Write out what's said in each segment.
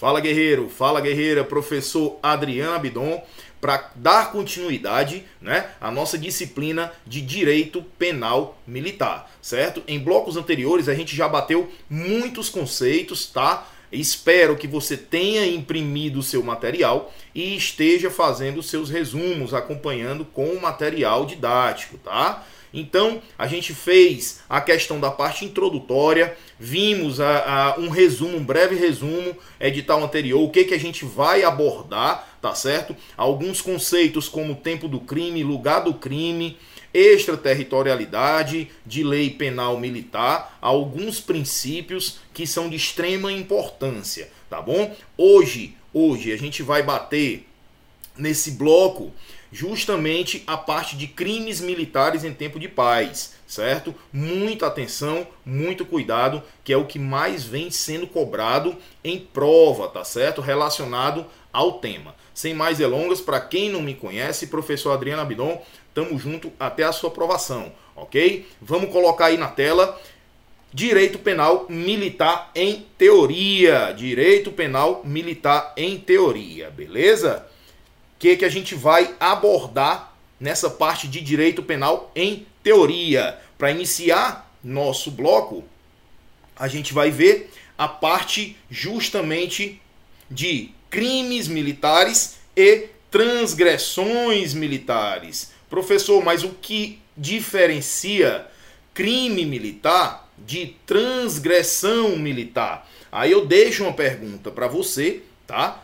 Fala guerreiro, fala guerreira, professor Adriano Abidon, para dar continuidade né, à nossa disciplina de direito penal militar, certo? Em blocos anteriores a gente já bateu muitos conceitos, tá? Espero que você tenha imprimido o seu material e esteja fazendo seus resumos, acompanhando com o material didático, tá? Então, a gente fez a questão da parte introdutória, vimos a, a, um resumo, um breve resumo, edital anterior, o que, que a gente vai abordar, tá certo? Alguns conceitos como tempo do crime, lugar do crime, extraterritorialidade, de lei penal militar, alguns princípios que são de extrema importância, tá bom? Hoje, hoje a gente vai bater nesse bloco justamente a parte de crimes militares em tempo de paz, certo? Muita atenção, muito cuidado, que é o que mais vem sendo cobrado em prova, tá certo? Relacionado ao tema. Sem mais delongas, para quem não me conhece, professor Adriano Abidon, tamo junto até a sua aprovação, ok? Vamos colocar aí na tela Direito Penal Militar em Teoria. Direito Penal Militar em Teoria, beleza? Que, que a gente vai abordar nessa parte de direito penal em teoria. Para iniciar nosso bloco, a gente vai ver a parte justamente de crimes militares e transgressões militares. Professor, mas o que diferencia crime militar de transgressão militar? Aí eu deixo uma pergunta para você, tá?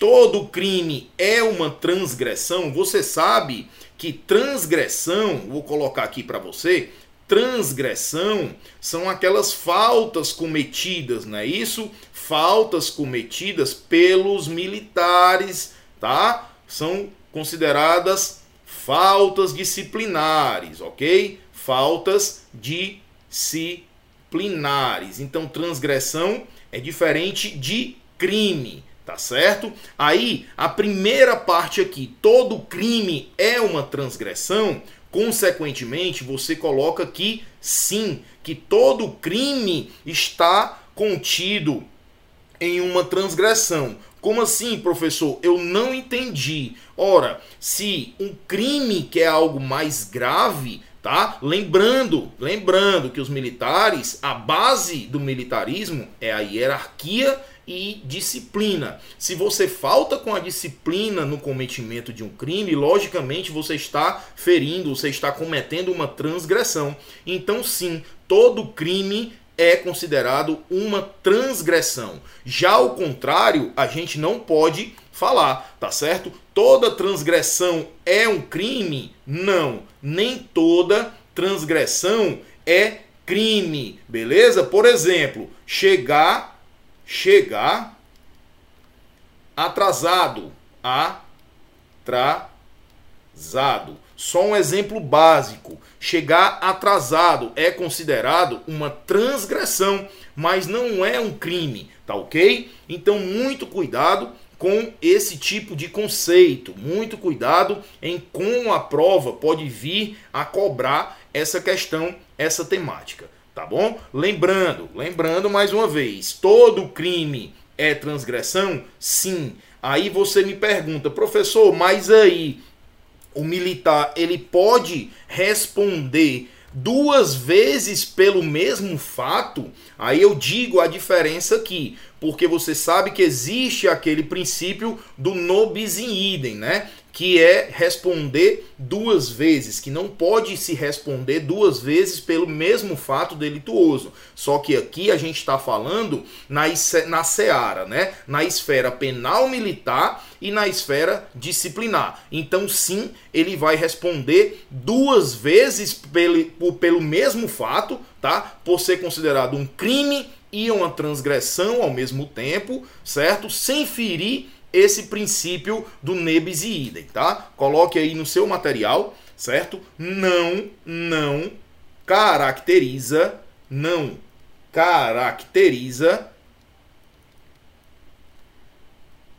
Todo crime é uma transgressão, você sabe que transgressão, vou colocar aqui para você, transgressão são aquelas faltas cometidas, não é isso? Faltas cometidas pelos militares, tá? São consideradas faltas disciplinares, ok? Faltas disciplinares. Então, transgressão é diferente de crime. Tá certo? Aí, a primeira parte aqui, todo crime é uma transgressão, consequentemente, você coloca aqui sim, que todo crime está contido em uma transgressão. Como assim, professor? Eu não entendi. Ora, se um crime que é algo mais grave, tá? Lembrando, lembrando que os militares, a base do militarismo é a hierarquia e disciplina. Se você falta com a disciplina no cometimento de um crime, logicamente você está ferindo, você está cometendo uma transgressão. Então, sim, todo crime é considerado uma transgressão. Já o contrário, a gente não pode falar, tá certo? Toda transgressão é um crime? Não, nem toda transgressão é crime, beleza? Por exemplo, chegar chegar atrasado, atrasado. Só um exemplo básico. Chegar atrasado é considerado uma transgressão, mas não é um crime, tá ok? Então, muito cuidado com esse tipo de conceito. Muito cuidado em como a prova pode vir a cobrar essa questão, essa temática. Tá bom? Lembrando, lembrando mais uma vez, todo crime é transgressão? Sim. Aí você me pergunta, professor, mas aí o militar ele pode responder duas vezes pelo mesmo fato? Aí eu digo a diferença aqui, porque você sabe que existe aquele princípio do nobis in idem, né? Que é responder duas vezes, que não pode se responder duas vezes pelo mesmo fato delituoso. Só que aqui a gente está falando na, na seara, né? na esfera penal militar e na esfera disciplinar. Então, sim, ele vai responder duas vezes pelo, pelo mesmo fato, tá? por ser considerado um crime e uma transgressão ao mesmo tempo, certo? Sem ferir esse princípio do nebis e idem, tá? Coloque aí no seu material, certo? Não, não caracteriza, não caracteriza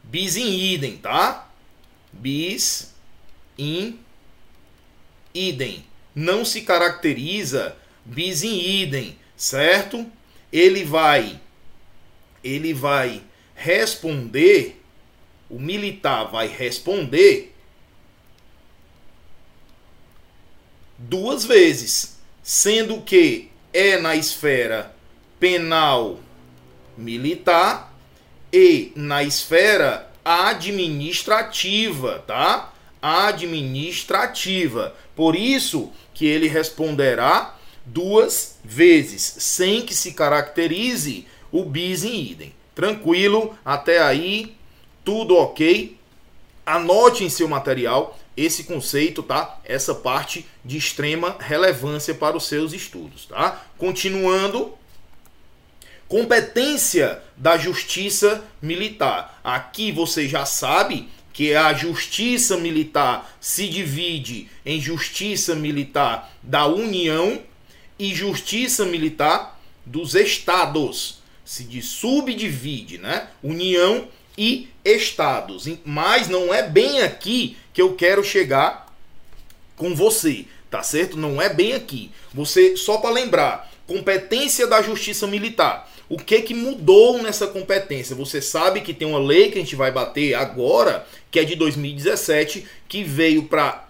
bis in idem, tá? Bis in idem. Não se caracteriza bis in idem, certo? Ele vai ele vai responder, o militar vai responder duas vezes, sendo que é na esfera penal militar e na esfera administrativa, tá? Administrativa. Por isso que ele responderá duas vezes, sem que se caracterize o bis in idem. Tranquilo, até aí, tudo ok. Anote em seu material esse conceito, tá? Essa parte de extrema relevância para os seus estudos, tá? Continuando, competência da justiça militar. Aqui você já sabe que a justiça militar se divide em justiça militar da União e justiça militar dos estados. Se subdivide, né? União e estados. Mas não é bem aqui que eu quero chegar com você, tá certo? Não é bem aqui. Você só para lembrar, competência da justiça militar. O que que mudou nessa competência? Você sabe que tem uma lei que a gente vai bater agora, que é de 2017, que veio para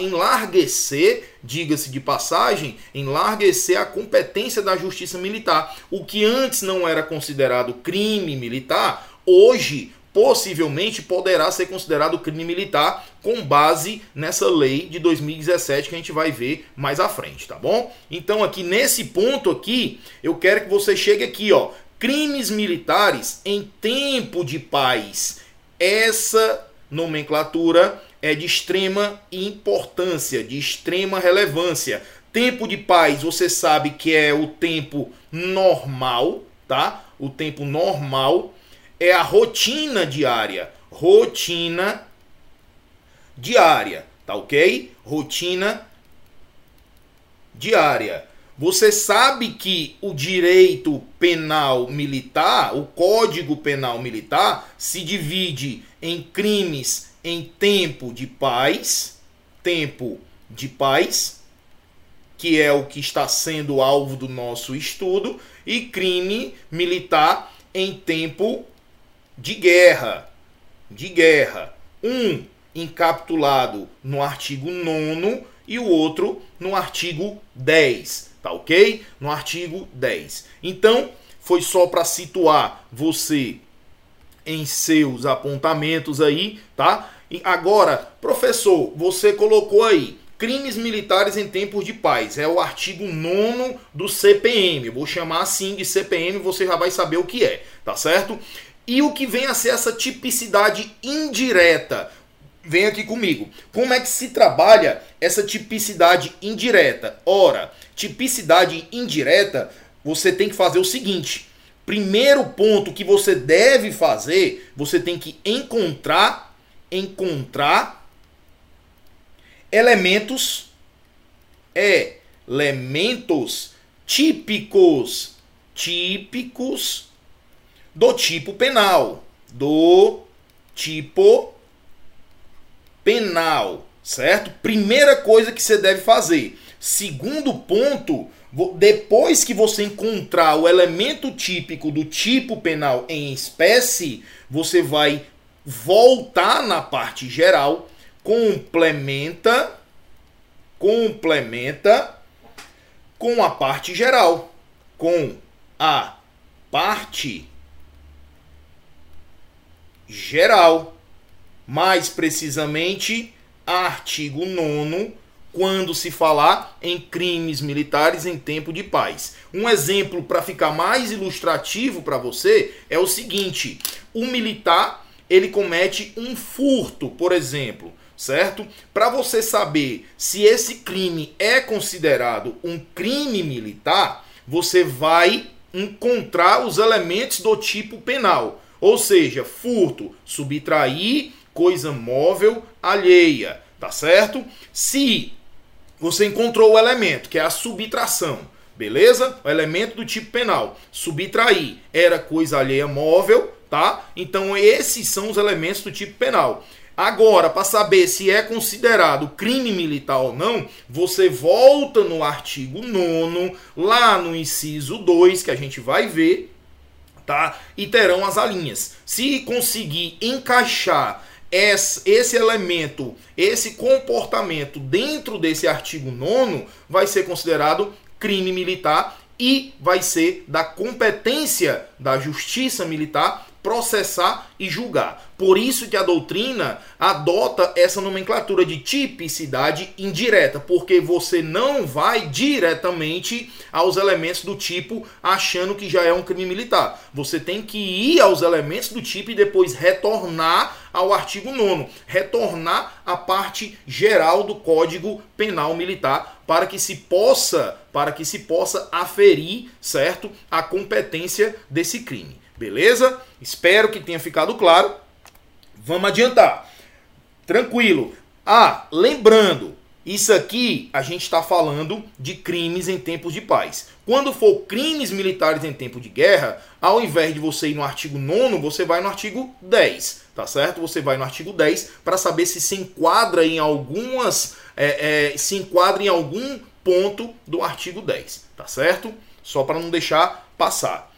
enlarguecer, diga-se de passagem, enlarguecer a competência da justiça militar. O que antes não era considerado crime militar, hoje possivelmente poderá ser considerado crime militar com base nessa lei de 2017 que a gente vai ver mais à frente, tá bom? Então aqui nesse ponto aqui, eu quero que você chegue aqui, ó, crimes militares em tempo de paz. Essa nomenclatura é de extrema importância, de extrema relevância. Tempo de paz, você sabe que é o tempo normal, tá? O tempo normal é a rotina diária. Rotina diária, tá ok? Rotina diária. Você sabe que o direito penal militar, o Código Penal Militar, se divide em crimes em tempo de paz, tempo de paz, que é o que está sendo alvo do nosso estudo, e crime militar em tempo de guerra, de guerra. Um encapsulado no artigo 9 e o outro no artigo 10, tá ok? No artigo 10. Então, foi só para situar você em seus apontamentos aí, tá? E agora, professor, você colocou aí crimes militares em tempos de paz. É o artigo 9 do CPM. Vou chamar assim de CPM, você já vai saber o que é, tá certo? E o que vem a ser essa tipicidade indireta? Vem aqui comigo. Como é que se trabalha essa tipicidade indireta? Ora, tipicidade indireta, você tem que fazer o seguinte: primeiro ponto que você deve fazer, você tem que encontrar encontrar elementos é elementos típicos típicos do tipo penal. Do tipo penal, certo? Primeira coisa que você deve fazer. Segundo ponto, depois que você encontrar o elemento típico do tipo penal em espécie, você vai voltar na parte geral, complementa complementa com a parte geral, com a parte geral. Mais precisamente, artigo 9 quando se falar em crimes militares em tempo de paz. Um exemplo para ficar mais ilustrativo para você é o seguinte: o militar ele comete um furto, por exemplo, certo? Para você saber se esse crime é considerado um crime militar, você vai encontrar os elementos do tipo penal. Ou seja, furto, subtrair coisa móvel alheia, tá certo? Se você encontrou o elemento, que é a subtração, beleza? O elemento do tipo penal, subtrair era coisa alheia móvel, tá? Então esses são os elementos do tipo penal. Agora, para saber se é considerado crime militar ou não, você volta no artigo 9, lá no inciso 2, que a gente vai ver, tá? E terão as alíneas. Se conseguir encaixar esse elemento, esse comportamento dentro desse artigo 9 vai ser considerado crime militar e vai ser da competência da justiça militar processar e julgar. Por isso que a doutrina adota essa nomenclatura de tipicidade indireta, porque você não vai diretamente aos elementos do tipo achando que já é um crime militar. Você tem que ir aos elementos do tipo e depois retornar ao artigo 9, retornar à parte geral do Código Penal Militar para que se possa, para que se possa aferir, certo, a competência desse crime. Beleza? Espero que tenha ficado claro. Vamos adiantar. Tranquilo. Ah, lembrando, isso aqui a gente está falando de crimes em tempos de paz. Quando for crimes militares em tempo de guerra, ao invés de você ir no artigo 9, você vai no artigo 10, tá certo? Você vai no artigo 10 para saber se se enquadra em algumas. É, é, se enquadra em algum ponto do artigo 10, tá certo? Só para não deixar passar.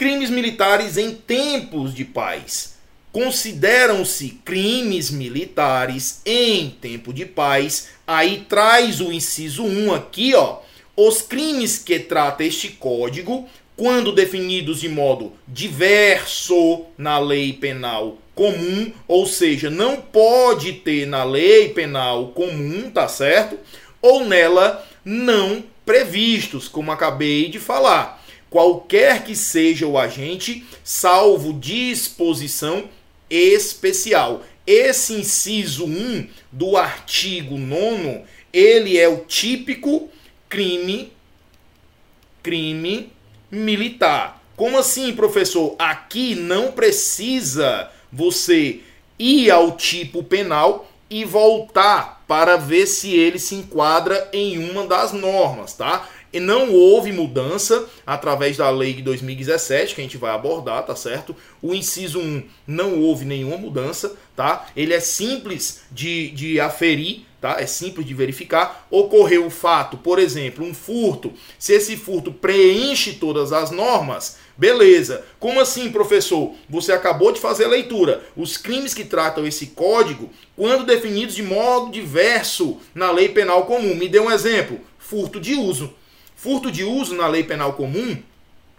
Crimes militares em tempos de paz. Consideram-se crimes militares em tempo de paz. Aí traz o inciso 1 aqui, ó. Os crimes que trata este código, quando definidos de modo diverso na lei penal comum, ou seja, não pode ter na lei penal comum, tá certo? Ou nela não previstos, como acabei de falar qualquer que seja o agente, salvo disposição especial. Esse inciso 1 do artigo 9, ele é o típico crime crime militar. Como assim, professor? Aqui não precisa você ir ao tipo penal e voltar para ver se ele se enquadra em uma das normas, tá? E não houve mudança através da lei de 2017, que a gente vai abordar, tá certo? O inciso 1 não houve nenhuma mudança, tá? Ele é simples de, de aferir, tá? É simples de verificar. Ocorreu o fato, por exemplo, um furto. Se esse furto preenche todas as normas, beleza. Como assim, professor? Você acabou de fazer a leitura. Os crimes que tratam esse código, quando definidos de modo diverso na lei penal comum. Me dê um exemplo. Furto de uso. Furto de uso na lei penal comum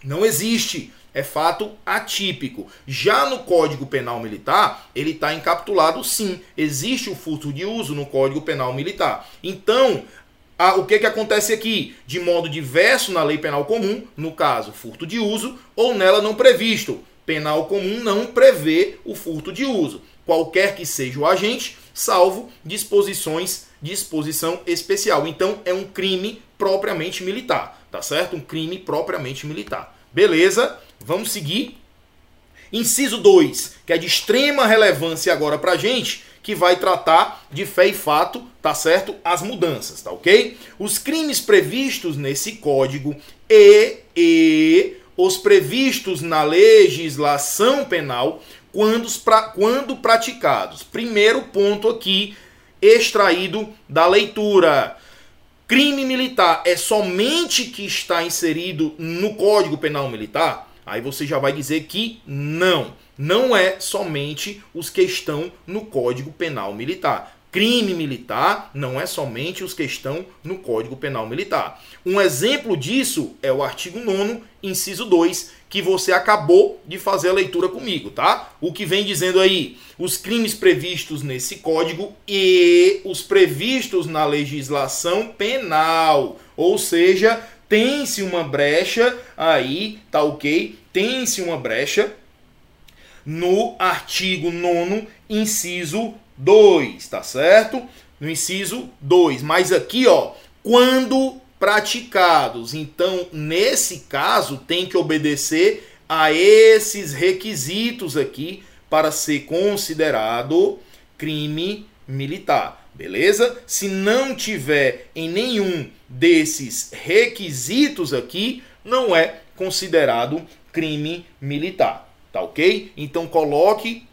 não existe. É fato atípico. Já no Código Penal Militar, ele está encapsulado sim. Existe o furto de uso no Código Penal Militar. Então, a, o que, que acontece aqui? De modo diverso na lei penal comum, no caso, furto de uso, ou nela não previsto. Penal comum não prevê o furto de uso. Qualquer que seja o agente, salvo disposições disposição especial. Então é um crime propriamente militar, tá certo? Um crime propriamente militar. Beleza? Vamos seguir. Inciso 2, que é de extrema relevância agora pra gente, que vai tratar de fé e fato, tá certo? As mudanças, tá ok? Os crimes previstos nesse código e, e os previstos na legislação penal quando, pra, quando praticados. Primeiro ponto aqui extraído da leitura. Crime militar é somente que está inserido no Código Penal Militar? Aí você já vai dizer que não. Não é somente os que estão no Código Penal Militar. Crime militar não é somente os que estão no Código Penal Militar. Um exemplo disso é o artigo 9, inciso 2, que você acabou de fazer a leitura comigo, tá? O que vem dizendo aí, os crimes previstos nesse código e os previstos na legislação penal. Ou seja, tem-se uma brecha aí, tá ok? Tem-se uma brecha no artigo 9, inciso 2, tá certo? No inciso 2. Mas aqui, ó, quando praticados. Então, nesse caso, tem que obedecer a esses requisitos aqui para ser considerado crime militar. Beleza? Se não tiver em nenhum desses requisitos aqui, não é considerado crime militar. Tá ok? Então coloque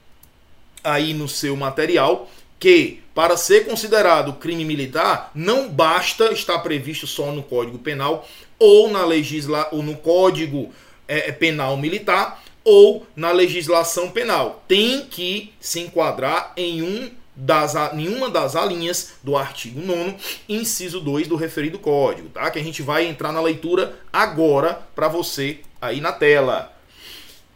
aí no seu material que para ser considerado crime militar não basta estar previsto só no Código Penal ou na legisla ou no Código é, é penal militar ou na legislação penal. Tem que se enquadrar em um das, nenhuma das alíneas do artigo 9 inciso 2 do referido código, tá? Que a gente vai entrar na leitura agora para você aí na tela.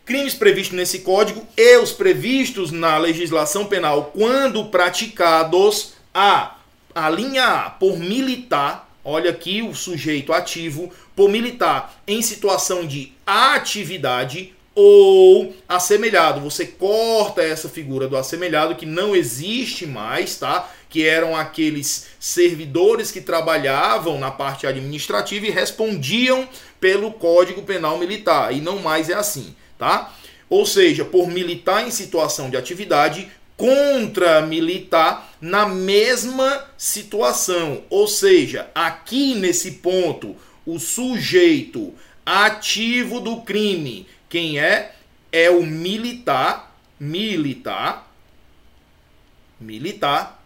Crimes previstos nesse código e os previstos na legislação penal quando praticados a a linha A por militar, olha aqui o sujeito ativo por militar em situação de atividade ou assemelhado. Você corta essa figura do assemelhado que não existe mais, tá? Que eram aqueles servidores que trabalhavam na parte administrativa e respondiam pelo Código Penal Militar. E não mais é assim, tá? Ou seja, por militar em situação de atividade contra militar na mesma situação. Ou seja, aqui nesse ponto, o sujeito ativo do crime quem é? É o militar, militar, militar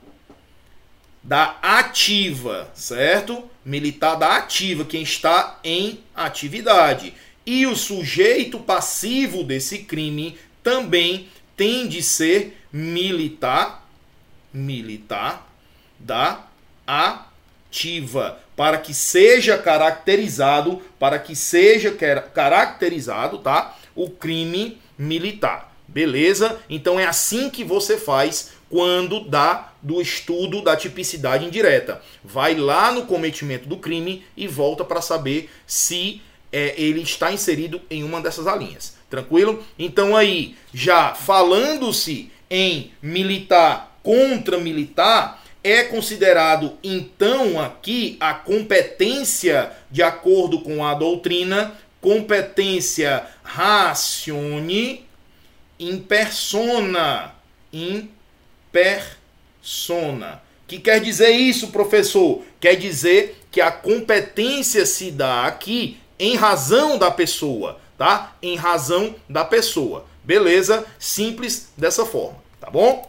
da ativa, certo? Militar da ativa, quem está em atividade. E o sujeito passivo desse crime também tem de ser militar, militar da ativa, para que seja caracterizado, para que seja caracterizado, tá? O crime militar. Beleza? Então é assim que você faz quando dá do estudo da tipicidade indireta. Vai lá no cometimento do crime e volta para saber se é, ele está inserido em uma dessas linhas. Tranquilo? Então aí, já falando-se em militar contra militar, é considerado então aqui a competência de acordo com a doutrina, competência ratione in persona, in persona. Que quer dizer isso, professor? Quer dizer que a competência se dá aqui em razão da pessoa, tá? Em razão da pessoa. Beleza? Simples dessa forma, tá bom?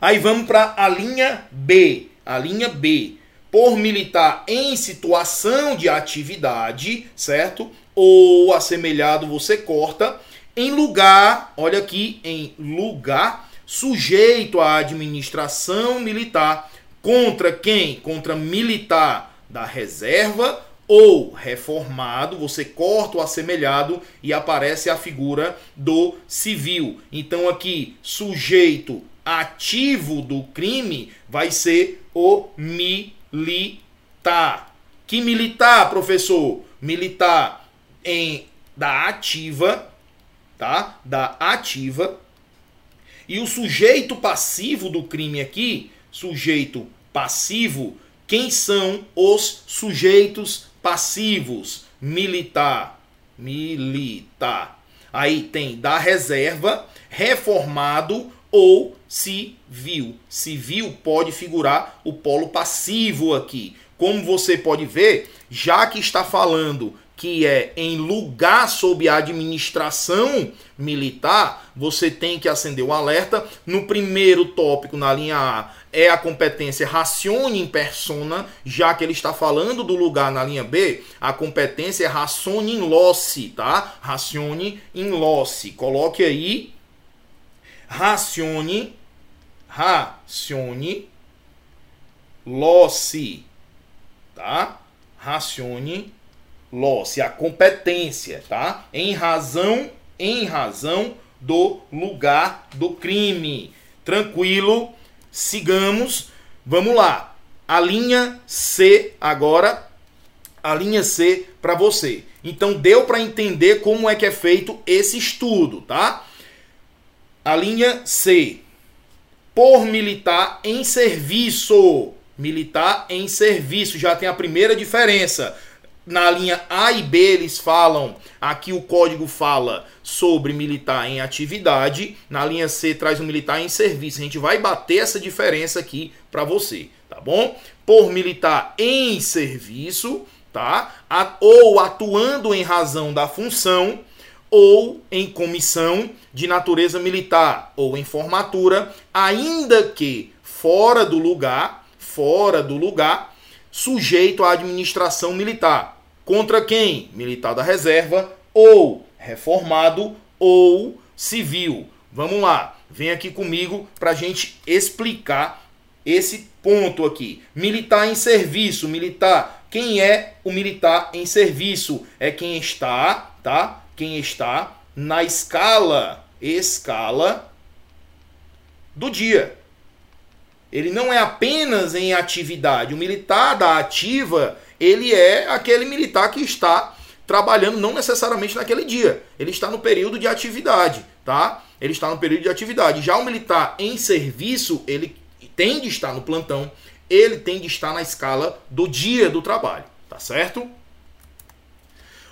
Aí vamos para a linha B. A linha B. Por militar em situação de atividade, certo? Ou assemelhado, você corta. Em lugar, olha aqui, em lugar sujeito à administração militar. Contra quem? Contra militar da reserva ou reformado, você corta o assemelhado e aparece a figura do civil. Então aqui, sujeito ativo do crime vai ser o militar. Que militar, professor? Militar em da ativa, tá? Da ativa. E o sujeito passivo do crime aqui, sujeito passivo, quem são os sujeitos passivos? Militar, militar. Aí tem da reserva, reformado ou civil. Civil pode figurar o polo passivo aqui. Como você pode ver, já que está falando que é em lugar sob a administração militar, você tem que acender o alerta. No primeiro tópico, na linha A, é a competência racione in persona, já que ele está falando do lugar na linha B, a competência é racione in loci, tá? Racione in loci. Coloque aí racione, racione, losse, tá? Racione, losse, a competência, tá? Em razão, em razão do lugar do crime. Tranquilo, sigamos. Vamos lá. A linha C agora, a linha C para você. Então deu para entender como é que é feito esse estudo, tá? A linha C. Por militar em serviço. Militar em serviço. Já tem a primeira diferença. Na linha A e B eles falam, aqui o código fala sobre militar em atividade, na linha C traz o militar em serviço. A gente vai bater essa diferença aqui para você, tá bom? Por militar em serviço, tá? Ou atuando em razão da função, ou em comissão de natureza militar ou em formatura, ainda que fora do lugar, fora do lugar, sujeito à administração militar. Contra quem? Militar da reserva ou reformado ou civil. Vamos lá, vem aqui comigo para a gente explicar esse ponto aqui. Militar em serviço, militar. Quem é o militar em serviço? É quem está, tá? Quem está na escala, escala do dia. Ele não é apenas em atividade. O militar da ativa, ele é aquele militar que está trabalhando não necessariamente naquele dia. Ele está no período de atividade, tá? Ele está no período de atividade. Já o militar em serviço, ele tem de estar no plantão, ele tem de estar na escala do dia do trabalho, tá certo?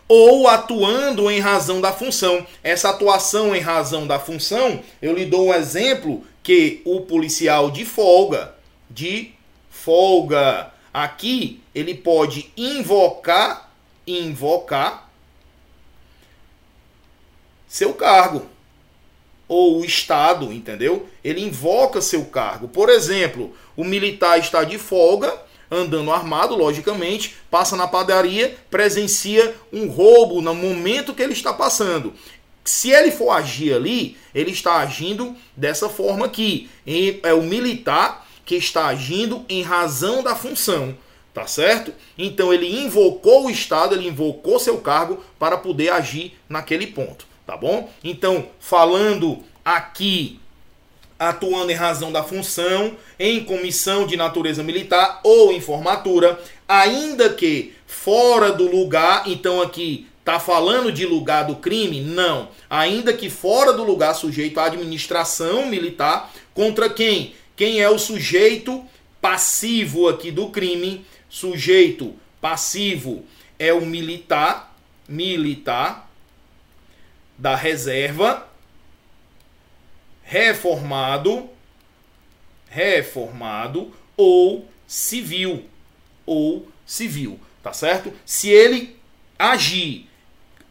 Ou atuando em razão da função. Essa atuação em razão da função, eu lhe dou um exemplo que o policial de folga, de folga, aqui ele pode invocar invocar seu cargo ou o Estado, entendeu? Ele invoca seu cargo. Por exemplo, o militar está de folga, andando armado, logicamente, passa na padaria, presencia um roubo no momento que ele está passando. Se ele for agir ali, ele está agindo dessa forma aqui. É o militar que está agindo em razão da função. Tá certo? Então ele invocou o Estado, ele invocou seu cargo para poder agir naquele ponto. Tá bom? Então, falando aqui, atuando em razão da função, em comissão de natureza militar ou em formatura, ainda que fora do lugar, então aqui tá falando de lugar do crime? Não. Ainda que fora do lugar sujeito à administração militar, contra quem? Quem é o sujeito passivo aqui do crime? Sujeito passivo é o militar, militar da reserva, reformado, reformado ou civil, ou civil, tá certo? Se ele agir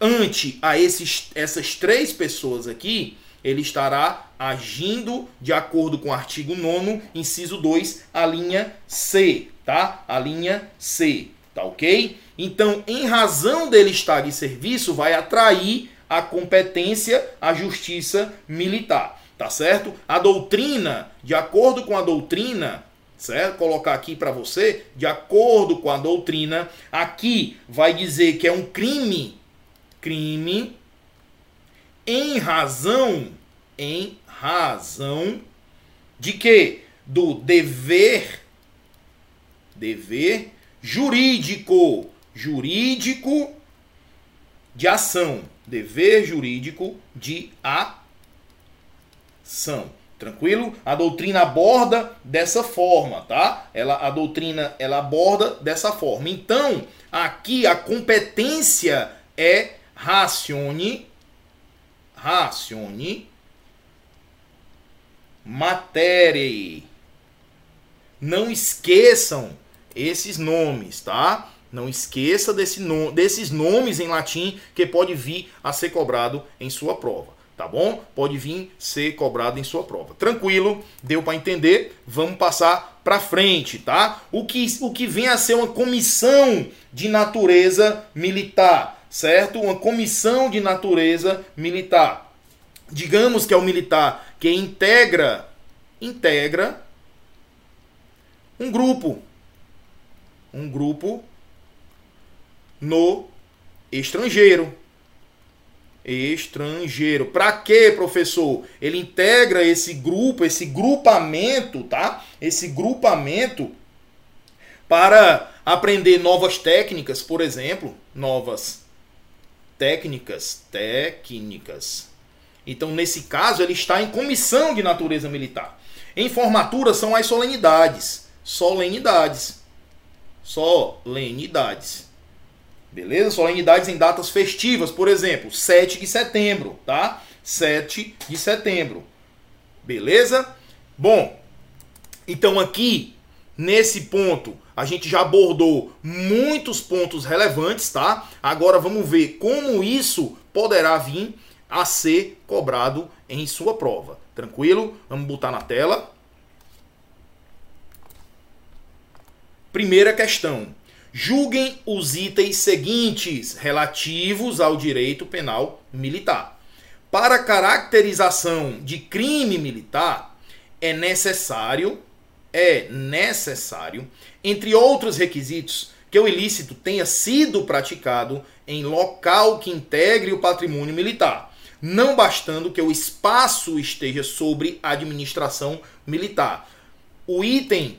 ante a esses, essas três pessoas aqui, ele estará agindo de acordo com o artigo 9 inciso 2, a linha C, tá? A linha C, tá ok? Então, em razão dele estar de serviço, vai atrair a competência à justiça militar, tá certo? A doutrina, de acordo com a doutrina, certo? Colocar aqui para você, de acordo com a doutrina, aqui vai dizer que é um crime, crime em razão, em razão de que do dever dever jurídico, jurídico de ação, dever jurídico de ação. Tranquilo? A doutrina aborda dessa forma, tá? Ela a doutrina ela aborda dessa forma. Então, aqui a competência é racione racione matéria. Não esqueçam esses nomes, tá? Não esqueça desse no, desses nomes em latim que pode vir a ser cobrado em sua prova, tá bom? Pode vir ser cobrado em sua prova. Tranquilo? Deu para entender? Vamos passar para frente, tá? O que o que vem a ser uma comissão de natureza militar, certo? Uma comissão de natureza militar. Digamos que é o militar que integra integra um grupo um grupo no estrangeiro. Estrangeiro. Para quê, professor? Ele integra esse grupo, esse grupamento, tá? Esse grupamento para aprender novas técnicas, por exemplo, novas técnicas, técnicas. Então, nesse caso, ele está em comissão de natureza militar. Em formatura são as solenidades, solenidades solenidades. Beleza? Solenidades em datas festivas, por exemplo, 7 de setembro, tá? 7 de setembro. Beleza? Bom, então aqui nesse ponto a gente já abordou muitos pontos relevantes, tá? Agora vamos ver como isso poderá vir a ser cobrado em sua prova. Tranquilo? Vamos botar na tela. Primeira questão: julguem os itens seguintes relativos ao direito penal militar. Para caracterização de crime militar, é necessário, é necessário, entre outros requisitos, que o ilícito tenha sido praticado em local que integre o patrimônio militar, não bastando que o espaço esteja sobre administração militar. O item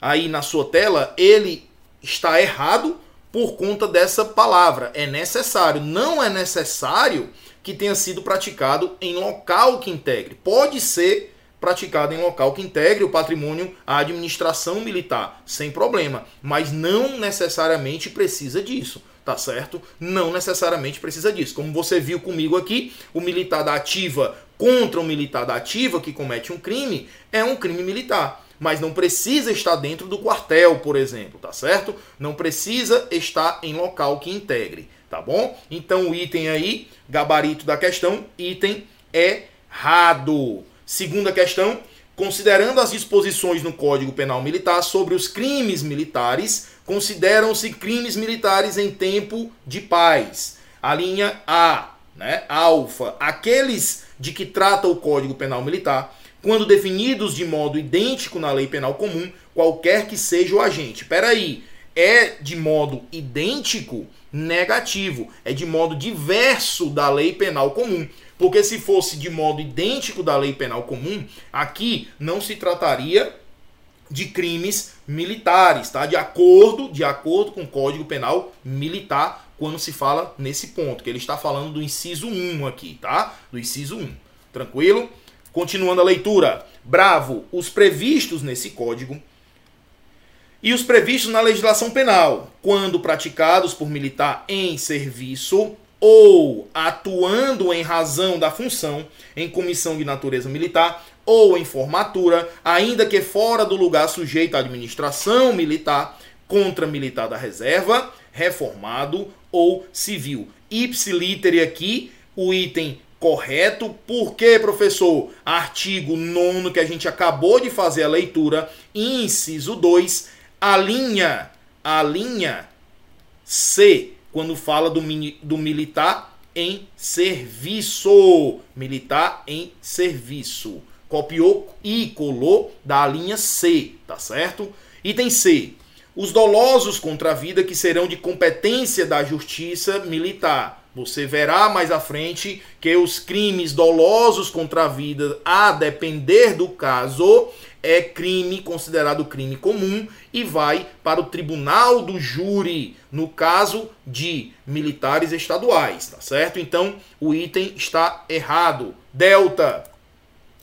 aí na sua tela, ele está errado por conta dessa palavra. É necessário. Não é necessário que tenha sido praticado em local que integre. Pode ser praticado em local que integre o patrimônio à administração militar, sem problema, mas não necessariamente precisa disso, tá certo? Não necessariamente precisa disso. Como você viu comigo aqui, o militar da ativa contra o militar da ativa que comete um crime é um crime militar mas não precisa estar dentro do quartel, por exemplo, tá certo? Não precisa estar em local que integre, tá bom? Então o item aí, gabarito da questão, item errado. Segunda questão, considerando as disposições no Código Penal Militar sobre os crimes militares, consideram-se crimes militares em tempo de paz. A linha A, né, alfa, aqueles de que trata o Código Penal Militar quando definidos de modo idêntico na lei penal comum, qualquer que seja o agente. Peraí, é de modo idêntico? Negativo. É de modo diverso da lei penal comum. Porque se fosse de modo idêntico da lei penal comum, aqui não se trataria de crimes militares, tá? De acordo, de acordo com o Código Penal Militar, quando se fala nesse ponto, que ele está falando do inciso 1 aqui, tá? Do inciso 1. Tranquilo? Continuando a leitura. Bravo, os previstos nesse código e os previstos na legislação penal, quando praticados por militar em serviço ou atuando em razão da função em comissão de natureza militar ou em formatura, ainda que fora do lugar sujeito à administração militar, contra militar da reserva, reformado ou civil. Ipsilítere aqui, o item correto. Por quê, professor? Artigo 9 que a gente acabou de fazer a leitura, inciso 2, a linha, a linha C, quando fala do, do militar em serviço. Militar em serviço. Copiou e colou da linha C, tá certo? Item C. Os dolosos contra a vida que serão de competência da justiça militar você verá mais à frente que os crimes dolosos contra a vida, a depender do caso, é crime considerado crime comum e vai para o tribunal do júri, no caso de militares estaduais, tá certo? Então, o item está errado. Delta.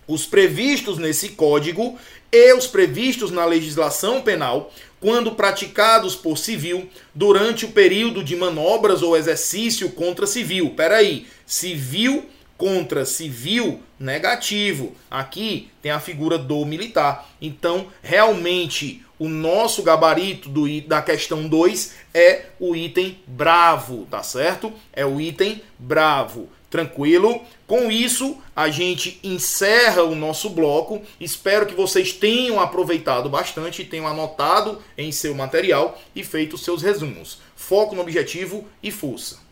Os previstos nesse código e os previstos na legislação penal quando praticados por civil durante o período de manobras ou exercício contra civil. Peraí, civil contra civil negativo. Aqui tem a figura do militar. Então, realmente, o nosso gabarito do, da questão 2 é o item bravo, tá certo? É o item bravo. Tranquilo? Com isso, a gente encerra o nosso bloco. Espero que vocês tenham aproveitado bastante, tenham anotado em seu material e feito seus resumos. Foco no objetivo e força.